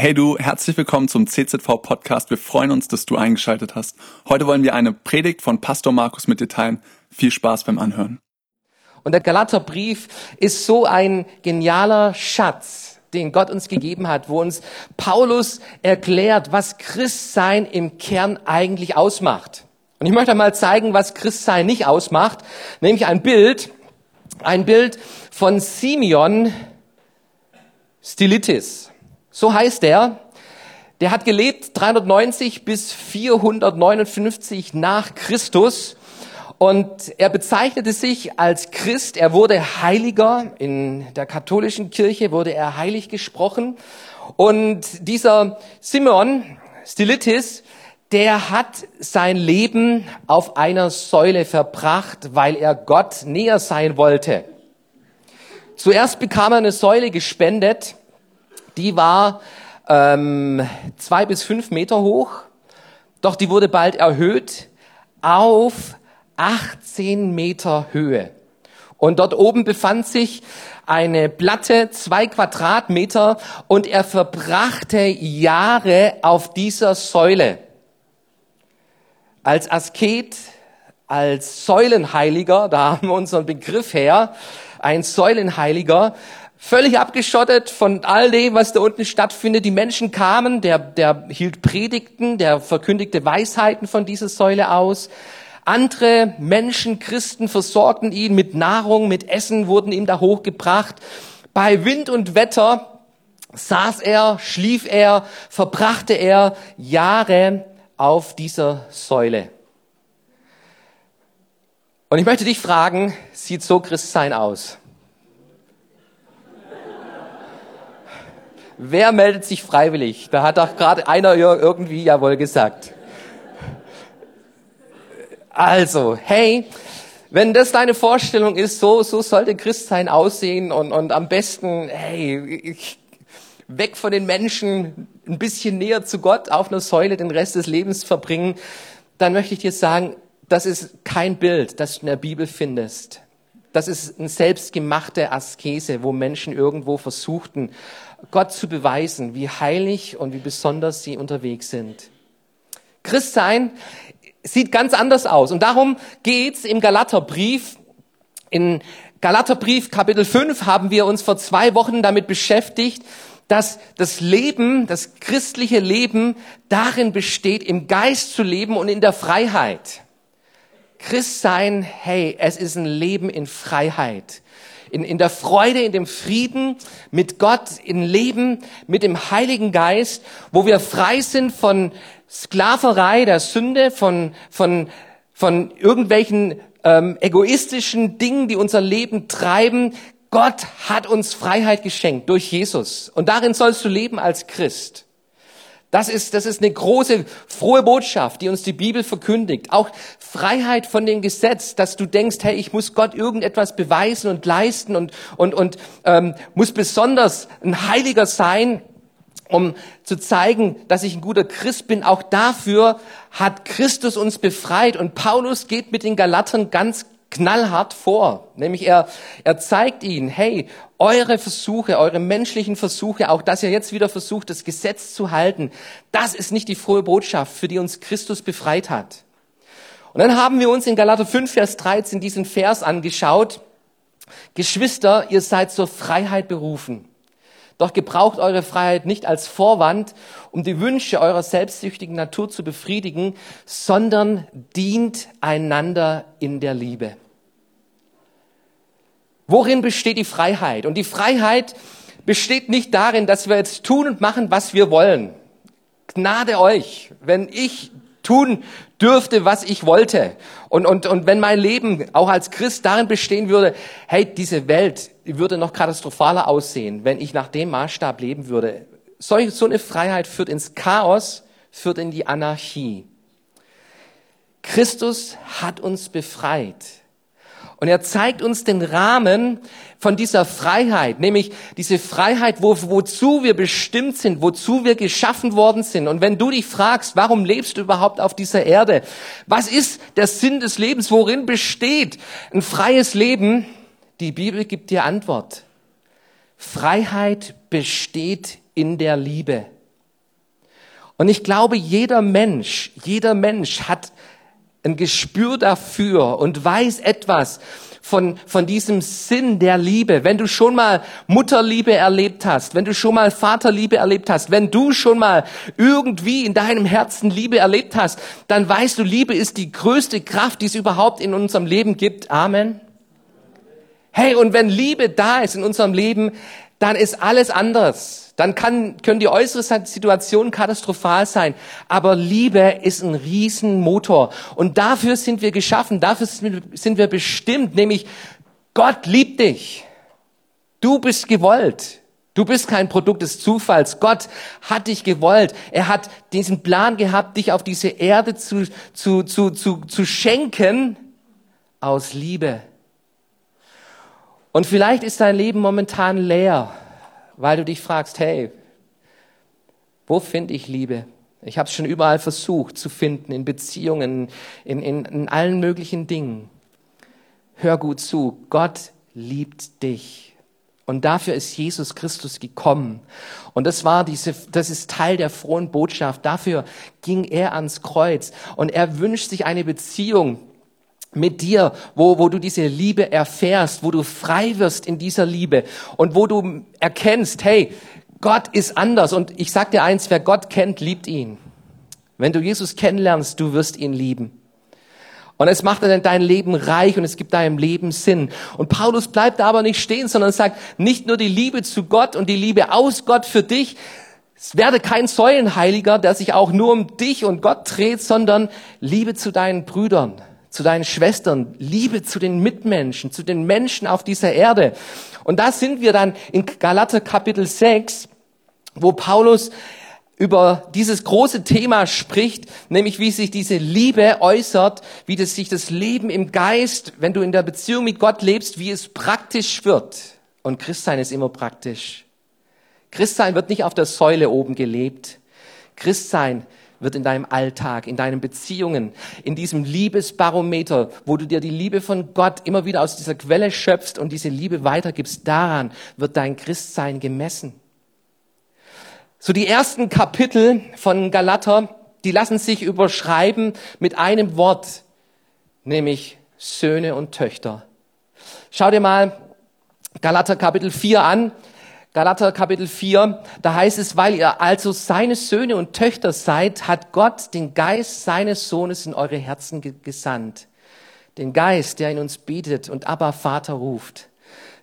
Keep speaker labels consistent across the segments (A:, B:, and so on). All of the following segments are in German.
A: Hey du, herzlich willkommen zum CZV Podcast. Wir freuen uns, dass du eingeschaltet hast. Heute wollen wir eine Predigt von Pastor Markus mit dir teilen. Viel Spaß beim Anhören.
B: Und der Galaterbrief ist so ein genialer Schatz, den Gott uns gegeben hat, wo uns Paulus erklärt, was Christsein im Kern eigentlich ausmacht. Und ich möchte mal zeigen, was Christsein nicht ausmacht, nämlich ein Bild, ein Bild von Simeon Stylitis. So heißt er. Der hat gelebt 390 bis 459 nach Christus und er bezeichnete sich als Christ. Er wurde Heiliger. In der katholischen Kirche wurde er heilig gesprochen. Und dieser Simeon Stylitis, der hat sein Leben auf einer Säule verbracht, weil er Gott näher sein wollte. Zuerst bekam er eine Säule gespendet, die war ähm, zwei bis fünf Meter hoch, doch die wurde bald erhöht auf 18 Meter Höhe. Und dort oben befand sich eine Platte, zwei Quadratmeter, und er verbrachte Jahre auf dieser Säule. Als Asket, als Säulenheiliger, da haben wir unseren Begriff her, ein Säulenheiliger, völlig abgeschottet von all dem, was da unten stattfindet. Die Menschen kamen, der, der hielt Predigten, der verkündigte Weisheiten von dieser Säule aus. Andere Menschen, Christen versorgten ihn mit Nahrung, mit Essen, wurden ihm da hochgebracht. Bei Wind und Wetter saß er, schlief er, verbrachte er Jahre auf dieser Säule. Und ich möchte dich fragen, sieht so Christsein aus? Wer meldet sich freiwillig? Da hat doch gerade einer irgendwie jawohl gesagt. Also, hey, wenn das deine Vorstellung ist, so, so sollte Christsein aussehen und, und am besten, hey, weg von den Menschen, ein bisschen näher zu Gott auf einer Säule den Rest des Lebens verbringen, dann möchte ich dir sagen, das ist kein Bild, das du in der Bibel findest. Das ist eine selbstgemachte Askese, wo Menschen irgendwo versuchten, Gott zu beweisen, wie heilig und wie besonders sie unterwegs sind. Christsein sieht ganz anders aus. Und darum geht's im Galaterbrief. In Galaterbrief Kapitel 5 haben wir uns vor zwei Wochen damit beschäftigt, dass das Leben, das christliche Leben darin besteht, im Geist zu leben und in der Freiheit. Christ sein, hey, es ist ein Leben in Freiheit in, in der Freude, in dem Frieden mit Gott, in Leben mit dem Heiligen Geist, wo wir frei sind von Sklaverei der Sünde, von, von, von irgendwelchen ähm, egoistischen Dingen, die unser Leben treiben. Gott hat uns Freiheit geschenkt durch Jesus. Und darin sollst du leben als Christ. Das ist, das ist eine große, frohe Botschaft, die uns die Bibel verkündigt. Auch Freiheit von dem Gesetz, dass du denkst, hey, ich muss Gott irgendetwas beweisen und leisten und, und, und ähm, muss besonders ein Heiliger sein, um zu zeigen, dass ich ein guter Christ bin. Auch dafür hat Christus uns befreit. Und Paulus geht mit den Galatern ganz knallhart vor. Nämlich er, er zeigt ihnen, hey, eure Versuche, eure menschlichen Versuche, auch dass ihr jetzt wieder versucht, das Gesetz zu halten, das ist nicht die frohe Botschaft, für die uns Christus befreit hat. Und dann haben wir uns in Galater 5, Vers 13 diesen Vers angeschaut. Geschwister, ihr seid zur Freiheit berufen. Doch gebraucht eure Freiheit nicht als Vorwand, um die Wünsche eurer selbstsüchtigen Natur zu befriedigen, sondern dient einander in der Liebe. Worin besteht die Freiheit? Und die Freiheit besteht nicht darin, dass wir jetzt tun und machen, was wir wollen. Gnade euch, wenn ich tun dürfte, was ich wollte. Und, und, und wenn mein Leben auch als Christ darin bestehen würde, hey, diese Welt würde noch katastrophaler aussehen, wenn ich nach dem Maßstab leben würde. Solch, so eine Freiheit führt ins Chaos, führt in die Anarchie. Christus hat uns befreit. Und er zeigt uns den Rahmen von dieser Freiheit, nämlich diese Freiheit, wo, wozu wir bestimmt sind, wozu wir geschaffen worden sind. Und wenn du dich fragst, warum lebst du überhaupt auf dieser Erde? Was ist der Sinn des Lebens? Worin besteht ein freies Leben? Die Bibel gibt dir Antwort. Freiheit besteht in der Liebe. Und ich glaube, jeder Mensch, jeder Mensch hat ein Gespür dafür und weiß etwas von, von diesem Sinn der Liebe. Wenn du schon mal Mutterliebe erlebt hast, wenn du schon mal Vaterliebe erlebt hast, wenn du schon mal irgendwie in deinem Herzen Liebe erlebt hast, dann weißt du, Liebe ist die größte Kraft, die es überhaupt in unserem Leben gibt. Amen. Hey, und wenn Liebe da ist in unserem Leben, dann ist alles anders. Dann kann, können die äußere Situationen katastrophal sein. Aber Liebe ist ein Riesenmotor. Und dafür sind wir geschaffen, dafür sind wir bestimmt, nämlich Gott liebt dich. Du bist gewollt. Du bist kein Produkt des Zufalls. Gott hat dich gewollt. Er hat diesen Plan gehabt, dich auf diese Erde zu, zu, zu, zu, zu schenken aus Liebe. Und vielleicht ist dein Leben momentan leer, weil du dich fragst, hey, wo finde ich Liebe? Ich habe es schon überall versucht zu finden, in Beziehungen, in, in, in allen möglichen Dingen. Hör gut zu, Gott liebt dich. Und dafür ist Jesus Christus gekommen. Und das war diese, das ist Teil der frohen Botschaft. Dafür ging er ans Kreuz. Und er wünscht sich eine Beziehung mit dir, wo, wo du diese Liebe erfährst, wo du frei wirst in dieser Liebe und wo du erkennst, hey, Gott ist anders. Und ich sag dir eins, wer Gott kennt, liebt ihn. Wenn du Jesus kennenlernst, du wirst ihn lieben. Und es macht dann dein Leben reich und es gibt deinem Leben Sinn. Und Paulus bleibt da aber nicht stehen, sondern sagt, nicht nur die Liebe zu Gott und die Liebe aus Gott für dich, es werde kein Säulenheiliger, der sich auch nur um dich und Gott dreht, sondern Liebe zu deinen Brüdern zu deinen Schwestern, Liebe zu den Mitmenschen, zu den Menschen auf dieser Erde. Und da sind wir dann in Galater Kapitel 6, wo Paulus über dieses große Thema spricht, nämlich wie sich diese Liebe äußert, wie das sich das Leben im Geist, wenn du in der Beziehung mit Gott lebst, wie es praktisch wird. Und Christsein ist immer praktisch. Christsein wird nicht auf der Säule oben gelebt. Christsein wird in deinem Alltag, in deinen Beziehungen, in diesem Liebesbarometer, wo du dir die Liebe von Gott immer wieder aus dieser Quelle schöpfst und diese Liebe weitergibst, daran wird dein Christsein gemessen. So die ersten Kapitel von Galater, die lassen sich überschreiben mit einem Wort, nämlich Söhne und Töchter. Schau dir mal Galater Kapitel 4 an. Galater Kapitel 4, da heißt es, weil ihr also seine Söhne und Töchter seid, hat Gott den Geist seines Sohnes in eure Herzen gesandt. Den Geist, der in uns betet und Abba Vater ruft.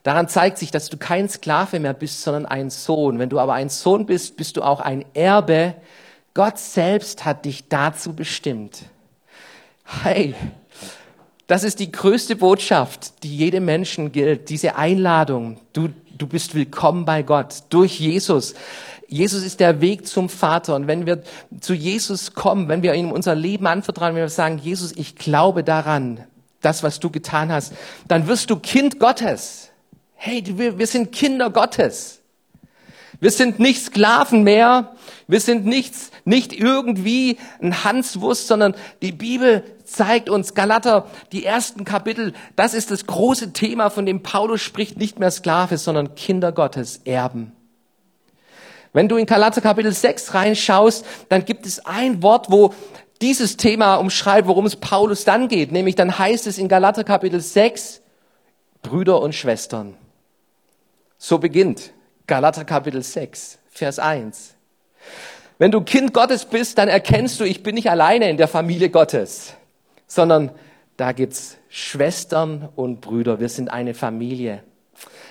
B: Daran zeigt sich, dass du kein Sklave mehr bist, sondern ein Sohn. Wenn du aber ein Sohn bist, bist du auch ein Erbe. Gott selbst hat dich dazu bestimmt. Hey, das ist die größte Botschaft, die jedem Menschen gilt, diese Einladung. Du du bist willkommen bei Gott durch Jesus. Jesus ist der Weg zum Vater. Und wenn wir zu Jesus kommen, wenn wir ihm unser Leben anvertrauen, wenn wir sagen, Jesus, ich glaube daran, das, was du getan hast, dann wirst du Kind Gottes. Hey, wir, wir sind Kinder Gottes. Wir sind nicht Sklaven mehr. Wir sind nichts, nicht irgendwie ein Hanswurst, sondern die Bibel zeigt uns, Galater, die ersten Kapitel, das ist das große Thema, von dem Paulus spricht, nicht mehr Sklave, sondern Kinder Gottes, Erben. Wenn du in Galater Kapitel 6 reinschaust, dann gibt es ein Wort, wo dieses Thema umschreibt, worum es Paulus dann geht. Nämlich dann heißt es in Galater Kapitel 6, Brüder und Schwestern. So beginnt Galater Kapitel 6, Vers 1. Wenn du Kind Gottes bist, dann erkennst du, ich bin nicht alleine in der Familie Gottes sondern da gibt's Schwestern und Brüder. Wir sind eine Familie.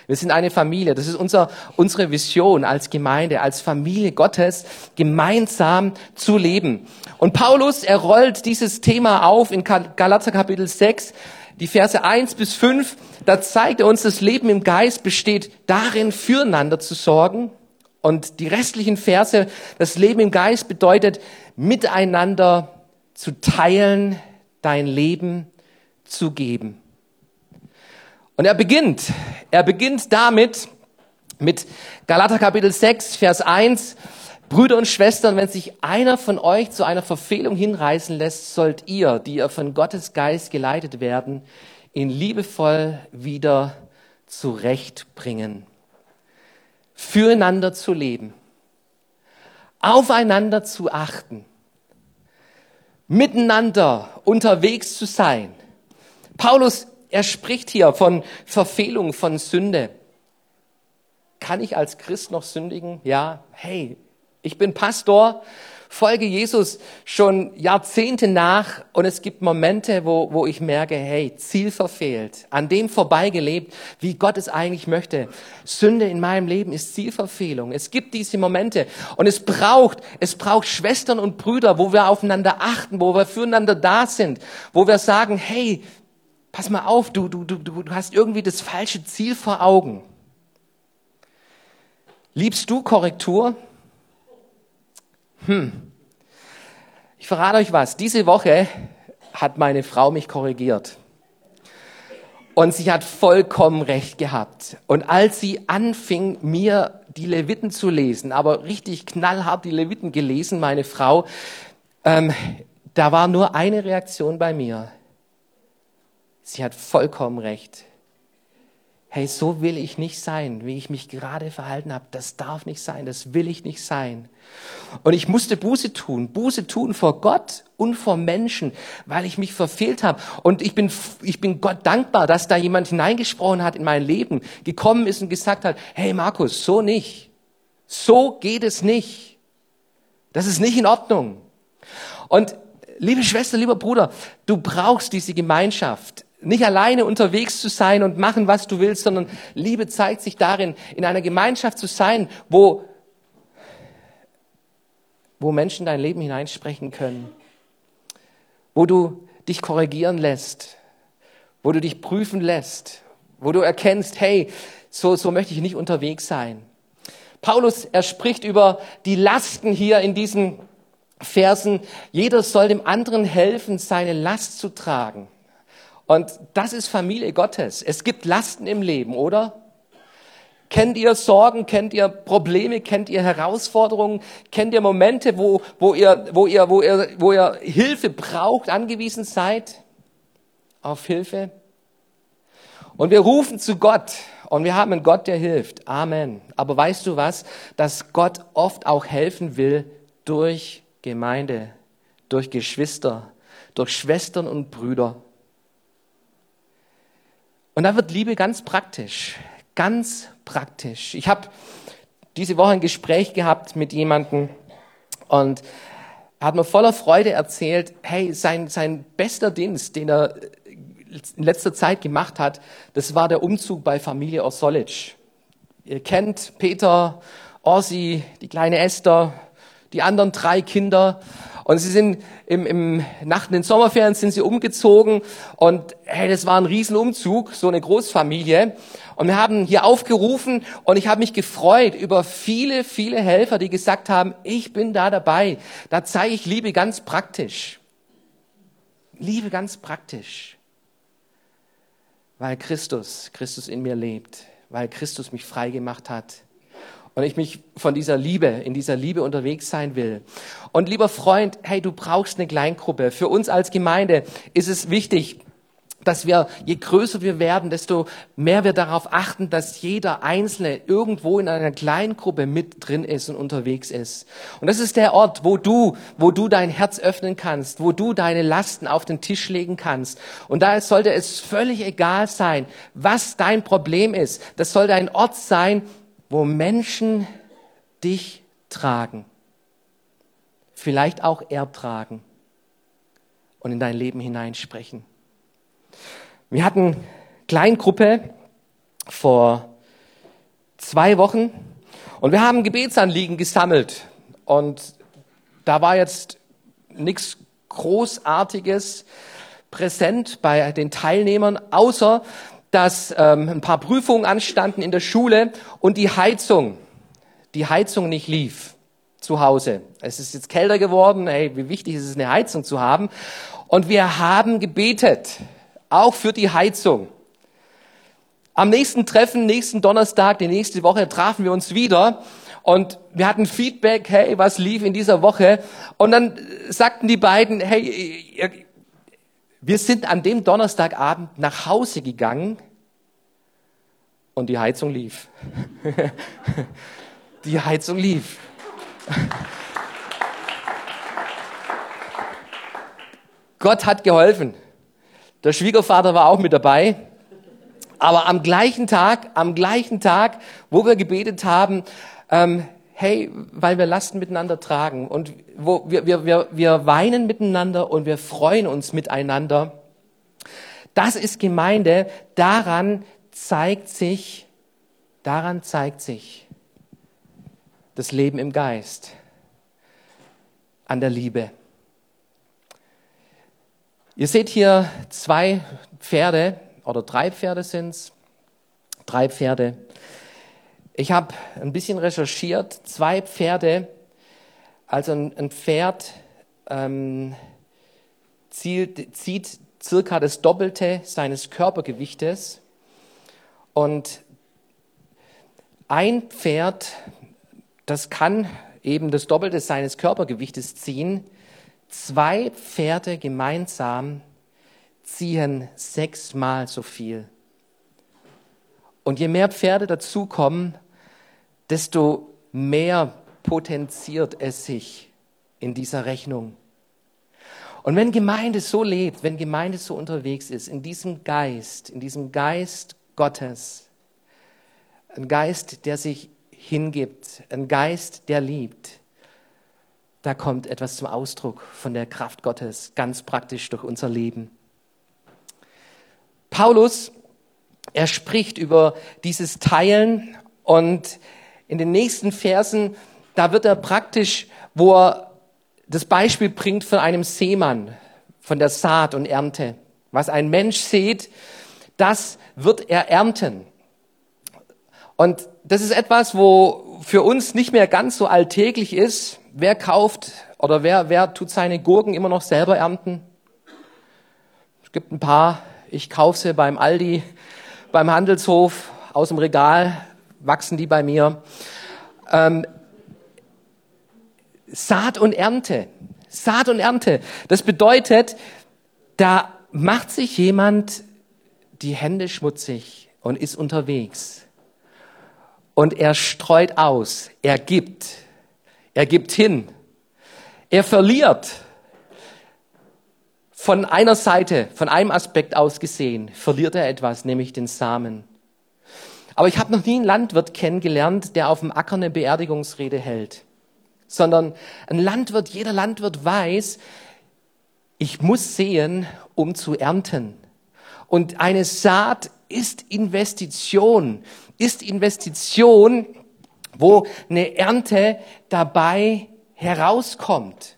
B: Wir sind eine Familie. Das ist unser, unsere Vision als Gemeinde, als Familie Gottes, gemeinsam zu leben. Und Paulus, er rollt dieses Thema auf in Galater Kapitel 6, die Verse 1 bis 5. Da zeigt er uns, das Leben im Geist besteht darin, füreinander zu sorgen. Und die restlichen Verse, das Leben im Geist bedeutet, miteinander zu teilen, dein Leben zu geben. Und er beginnt, er beginnt damit, mit Galater Kapitel 6, Vers 1, Brüder und Schwestern, wenn sich einer von euch zu einer Verfehlung hinreißen lässt, sollt ihr, die ihr von Gottes Geist geleitet werden, ihn liebevoll wieder zurechtbringen. Füreinander zu leben. aufeinander zu achten, miteinander unterwegs zu sein. Paulus, er spricht hier von Verfehlung, von Sünde. Kann ich als Christ noch sündigen? Ja, hey, ich bin Pastor, folge Jesus schon Jahrzehnte nach und es gibt Momente, wo, wo ich merke, hey, Ziel verfehlt, an dem vorbeigelebt, wie Gott es eigentlich möchte. Sünde in meinem Leben ist Zielverfehlung. Es gibt diese Momente und es braucht, es braucht Schwestern und Brüder, wo wir aufeinander achten, wo wir füreinander da sind, wo wir sagen, hey, pass mal auf, du, du, du, du hast irgendwie das falsche Ziel vor Augen. Liebst du Korrektur? Hm. Ich verrate euch was. Diese Woche hat meine Frau mich korrigiert. Und sie hat vollkommen recht gehabt. Und als sie anfing, mir die Leviten zu lesen, aber richtig knallhart die Leviten gelesen, meine Frau, ähm, da war nur eine Reaktion bei mir. Sie hat vollkommen recht hey, so will ich nicht sein, wie ich mich gerade verhalten habe. Das darf nicht sein, das will ich nicht sein. Und ich musste Buße tun, Buße tun vor Gott und vor Menschen, weil ich mich verfehlt habe. Und ich bin, ich bin Gott dankbar, dass da jemand hineingesprochen hat in mein Leben, gekommen ist und gesagt hat, hey Markus, so nicht. So geht es nicht. Das ist nicht in Ordnung. Und liebe Schwester, lieber Bruder, du brauchst diese Gemeinschaft nicht alleine unterwegs zu sein und machen, was du willst, sondern Liebe zeigt sich darin, in einer Gemeinschaft zu sein, wo, wo Menschen dein Leben hineinsprechen können, wo du dich korrigieren lässt, wo du dich prüfen lässt, wo du erkennst, hey, so, so möchte ich nicht unterwegs sein. Paulus, er spricht über die Lasten hier in diesen Versen. Jeder soll dem anderen helfen, seine Last zu tragen. Und das ist Familie Gottes. Es gibt Lasten im Leben, oder? Kennt ihr Sorgen, kennt ihr Probleme, kennt ihr Herausforderungen, kennt ihr Momente, wo, wo, ihr, wo, ihr, wo, ihr, wo ihr Hilfe braucht, angewiesen seid auf Hilfe? Und wir rufen zu Gott und wir haben einen Gott, der hilft. Amen. Aber weißt du was? Dass Gott oft auch helfen will durch Gemeinde, durch Geschwister, durch Schwestern und Brüder. Und da wird Liebe ganz praktisch, ganz praktisch. Ich habe diese Woche ein Gespräch gehabt mit jemandem und er hat mir voller Freude erzählt, hey, sein, sein bester Dienst, den er in letzter Zeit gemacht hat, das war der Umzug bei Familie Osolic. Ihr kennt Peter, Orsi, die kleine Esther, die anderen drei Kinder. Und sie sind im, im, nach den Sommerferien sind sie umgezogen und hey, das war ein Riesenumzug, so eine Großfamilie. Und wir haben hier aufgerufen und ich habe mich gefreut über viele, viele Helfer, die gesagt haben, ich bin da dabei. Da zeige ich Liebe ganz praktisch. Liebe ganz praktisch. Weil Christus, Christus in mir lebt, weil Christus mich frei gemacht hat und ich mich von dieser Liebe, in dieser Liebe unterwegs sein will. Und lieber Freund, hey, du brauchst eine Kleingruppe. Für uns als Gemeinde ist es wichtig, dass wir, je größer wir werden, desto mehr wir darauf achten, dass jeder Einzelne irgendwo in einer Kleingruppe mit drin ist und unterwegs ist. Und das ist der Ort, wo du, wo du dein Herz öffnen kannst, wo du deine Lasten auf den Tisch legen kannst. Und da sollte es völlig egal sein, was dein Problem ist. Das sollte ein Ort sein, wo Menschen dich tragen, vielleicht auch ertragen und in dein Leben hineinsprechen. Wir hatten Kleingruppe vor zwei Wochen und wir haben Gebetsanliegen gesammelt und da war jetzt nichts Großartiges präsent bei den Teilnehmern, außer dass ähm, ein paar Prüfungen anstanden in der Schule und die Heizung, die Heizung nicht lief zu Hause. Es ist jetzt kälter geworden, hey, wie wichtig ist es, eine Heizung zu haben. Und wir haben gebetet, auch für die Heizung. Am nächsten Treffen, nächsten Donnerstag, die nächste Woche, trafen wir uns wieder und wir hatten Feedback, hey, was lief in dieser Woche? Und dann sagten die beiden, hey, wir sind an dem Donnerstagabend nach Hause gegangen und die Heizung lief. die Heizung lief. Gott hat geholfen. Der Schwiegervater war auch mit dabei. Aber am gleichen Tag, am gleichen Tag, wo wir gebetet haben, ähm, hey, weil wir Lasten miteinander tragen und wo wir, wir, wir, wir weinen miteinander und wir freuen uns miteinander. Das ist Gemeinde. Daran zeigt sich, daran zeigt sich das Leben im Geist, an der Liebe. Ihr seht hier zwei Pferde oder drei Pferde sind's, drei Pferde. Ich habe ein bisschen recherchiert, zwei Pferde, also ein, ein Pferd ähm, zielt, zieht circa das Doppelte seines Körpergewichtes und ein Pferd, das kann eben das Doppelte seines Körpergewichtes ziehen, zwei Pferde gemeinsam ziehen sechsmal so viel. Und je mehr Pferde dazukommen, desto mehr potenziert es sich in dieser Rechnung. Und wenn Gemeinde so lebt, wenn Gemeinde so unterwegs ist, in diesem Geist, in diesem Geist Gottes, ein Geist, der sich hingibt, ein Geist, der liebt, da kommt etwas zum Ausdruck von der Kraft Gottes ganz praktisch durch unser Leben. Paulus, er spricht über dieses Teilen und in den nächsten Versen, da wird er praktisch, wo er das Beispiel bringt von einem Seemann, von der Saat und Ernte. Was ein Mensch sät, das wird er ernten. Und das ist etwas, wo für uns nicht mehr ganz so alltäglich ist. Wer kauft oder wer, wer tut seine Gurken immer noch selber ernten? Es gibt ein paar ich kaufe sie beim Aldi, beim Handelshof, aus dem Regal, wachsen die bei mir. Ähm, Saat und Ernte. Saat und Ernte. Das bedeutet, da macht sich jemand die Hände schmutzig und ist unterwegs. Und er streut aus, er gibt, er gibt hin, er verliert, von einer Seite, von einem Aspekt aus gesehen, verliert er etwas, nämlich den Samen. Aber ich habe noch nie einen Landwirt kennengelernt, der auf dem Acker eine Beerdigungsrede hält, sondern ein Landwirt, jeder Landwirt weiß, ich muss sehen, um zu ernten. Und eine Saat ist Investition, ist Investition, wo eine Ernte dabei herauskommt.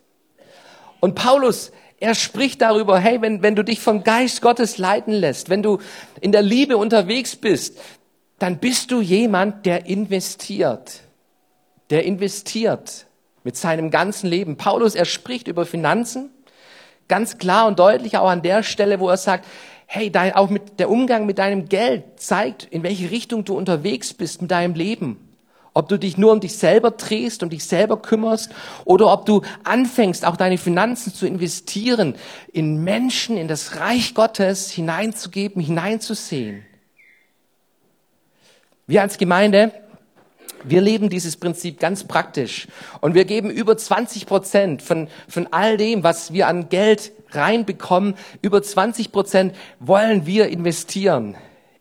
B: Und Paulus er spricht darüber, hey, wenn, wenn du dich vom Geist Gottes leiten lässt, wenn du in der Liebe unterwegs bist, dann bist du jemand, der investiert. Der investiert mit seinem ganzen Leben. Paulus, er spricht über Finanzen, ganz klar und deutlich auch an der Stelle, wo er sagt, hey, dein, auch mit der Umgang mit deinem Geld zeigt, in welche Richtung du unterwegs bist mit deinem Leben. Ob du dich nur um dich selber drehst und dich selber kümmerst oder ob du anfängst, auch deine Finanzen zu investieren, in Menschen, in das Reich Gottes hineinzugeben, hineinzusehen. Wir als Gemeinde, wir leben dieses Prinzip ganz praktisch und wir geben über 20 Prozent von, von all dem, was wir an Geld reinbekommen, über 20 Prozent wollen wir investieren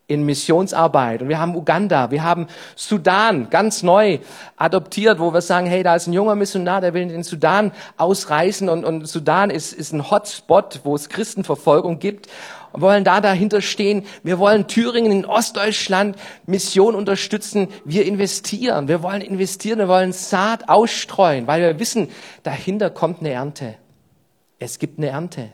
B: in Missionsarbeit. Und wir haben Uganda, wir haben Sudan ganz neu adoptiert, wo wir sagen, hey, da ist ein junger Missionar, der will in den Sudan ausreisen und, und Sudan ist, ist ein Hotspot, wo es Christenverfolgung gibt. Und wollen da dahinter stehen. Wir wollen Thüringen in Ostdeutschland Mission unterstützen. Wir investieren. Wir wollen investieren. Wir wollen Saat ausstreuen, weil wir wissen, dahinter kommt eine Ernte. Es gibt eine Ernte.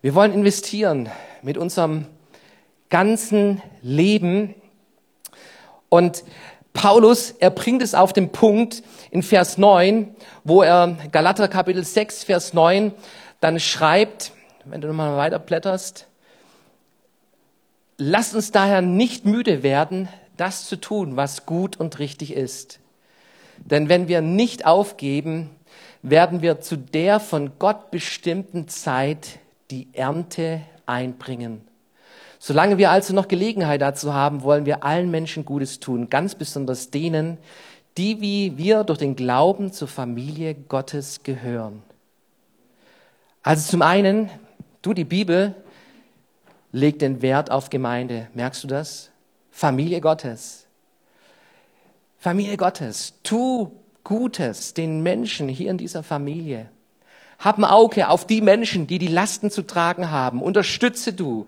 B: Wir wollen investieren mit unserem ganzen Leben. Und Paulus, er bringt es auf den Punkt in Vers 9, wo er Galater Kapitel 6, Vers 9 dann schreibt, wenn du nochmal weiter blätterst, lasst uns daher nicht müde werden, das zu tun, was gut und richtig ist. Denn wenn wir nicht aufgeben, werden wir zu der von Gott bestimmten Zeit die Ernte einbringen. Solange wir also noch Gelegenheit dazu haben, wollen wir allen Menschen Gutes tun, ganz besonders denen, die wie wir durch den Glauben zur Familie Gottes gehören. Also zum einen, du, die Bibel legt den Wert auf Gemeinde. Merkst du das? Familie Gottes. Familie Gottes. Tu Gutes den Menschen hier in dieser Familie. Hab ein Auge auf die Menschen, die die Lasten zu tragen haben. Unterstütze du.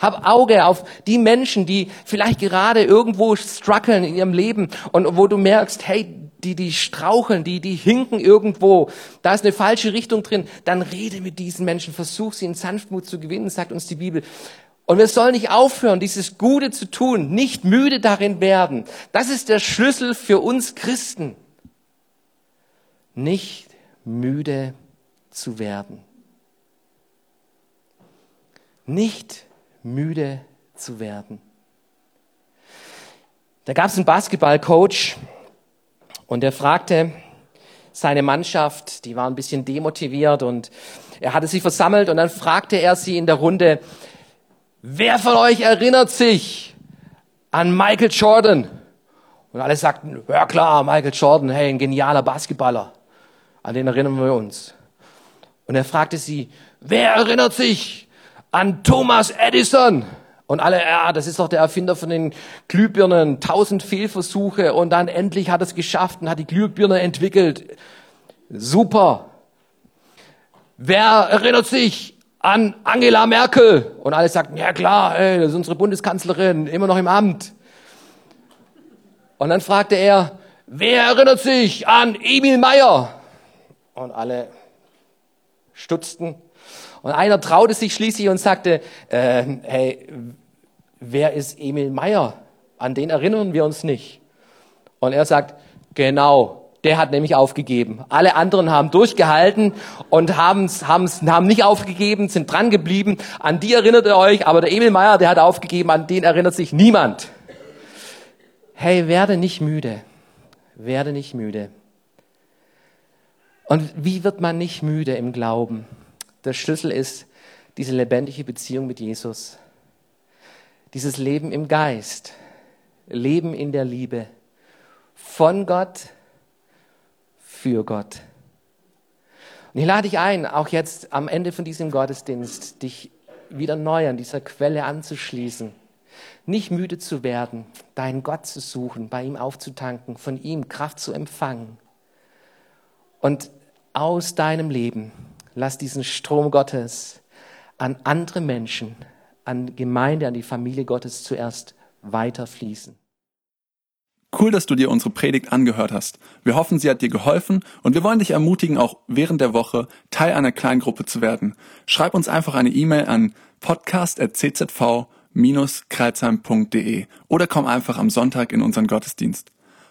B: Hab Auge auf die Menschen, die vielleicht gerade irgendwo strugglen in ihrem Leben und wo du merkst, hey, die, die straucheln, die, die hinken irgendwo. Da ist eine falsche Richtung drin. Dann rede mit diesen Menschen. Versuch sie in Sanftmut zu gewinnen, sagt uns die Bibel. Und wir sollen nicht aufhören, dieses Gute zu tun, nicht müde darin werden. Das ist der Schlüssel für uns Christen. Nicht müde zu werden. Nicht müde zu werden. Da gab es einen Basketballcoach und der fragte seine Mannschaft, die war ein bisschen demotiviert und er hatte sie versammelt und dann fragte er sie in der Runde, wer von euch erinnert sich an Michael Jordan? Und alle sagten, ja klar, Michael Jordan, hey, ein genialer Basketballer. An den erinnern wir uns. Und er fragte sie, wer erinnert sich an Thomas Edison? Und alle, ja, das ist doch der Erfinder von den Glühbirnen, tausend Fehlversuche und dann endlich hat es geschafft und hat die Glühbirne entwickelt. Super. Wer erinnert sich an Angela Merkel? Und alle sagten, ja klar, ey, das ist unsere Bundeskanzlerin, immer noch im Amt. Und dann fragte er, wer erinnert sich an Emil Meyer? Und alle, stutzten. Und einer traute sich schließlich und sagte, äh, hey, wer ist Emil Meyer? An den erinnern wir uns nicht. Und er sagt, genau, der hat nämlich aufgegeben. Alle anderen haben durchgehalten und haben's, haben's, haben nicht aufgegeben, sind dran geblieben. An die erinnert ihr euch, aber der Emil Meyer, der hat aufgegeben, an den erinnert sich niemand. Hey, werde nicht müde. Werde nicht müde. Und wie wird man nicht müde im Glauben? Der Schlüssel ist diese lebendige Beziehung mit Jesus. Dieses Leben im Geist. Leben in der Liebe. Von Gott, für Gott. Und ich lade dich ein, auch jetzt am Ende von diesem Gottesdienst, dich wieder neu an dieser Quelle anzuschließen. Nicht müde zu werden, deinen Gott zu suchen, bei ihm aufzutanken, von ihm Kraft zu empfangen. Und aus deinem Leben. Lass diesen Strom Gottes an andere Menschen, an Gemeinde, an die Familie Gottes zuerst weiterfließen.
A: Cool, dass du dir unsere Predigt angehört hast. Wir hoffen, sie hat dir geholfen und wir wollen dich ermutigen, auch während der Woche Teil einer Kleingruppe zu werden. Schreib uns einfach eine E-Mail an podcast.czv-kreuzheim.de oder komm einfach am Sonntag in unseren Gottesdienst.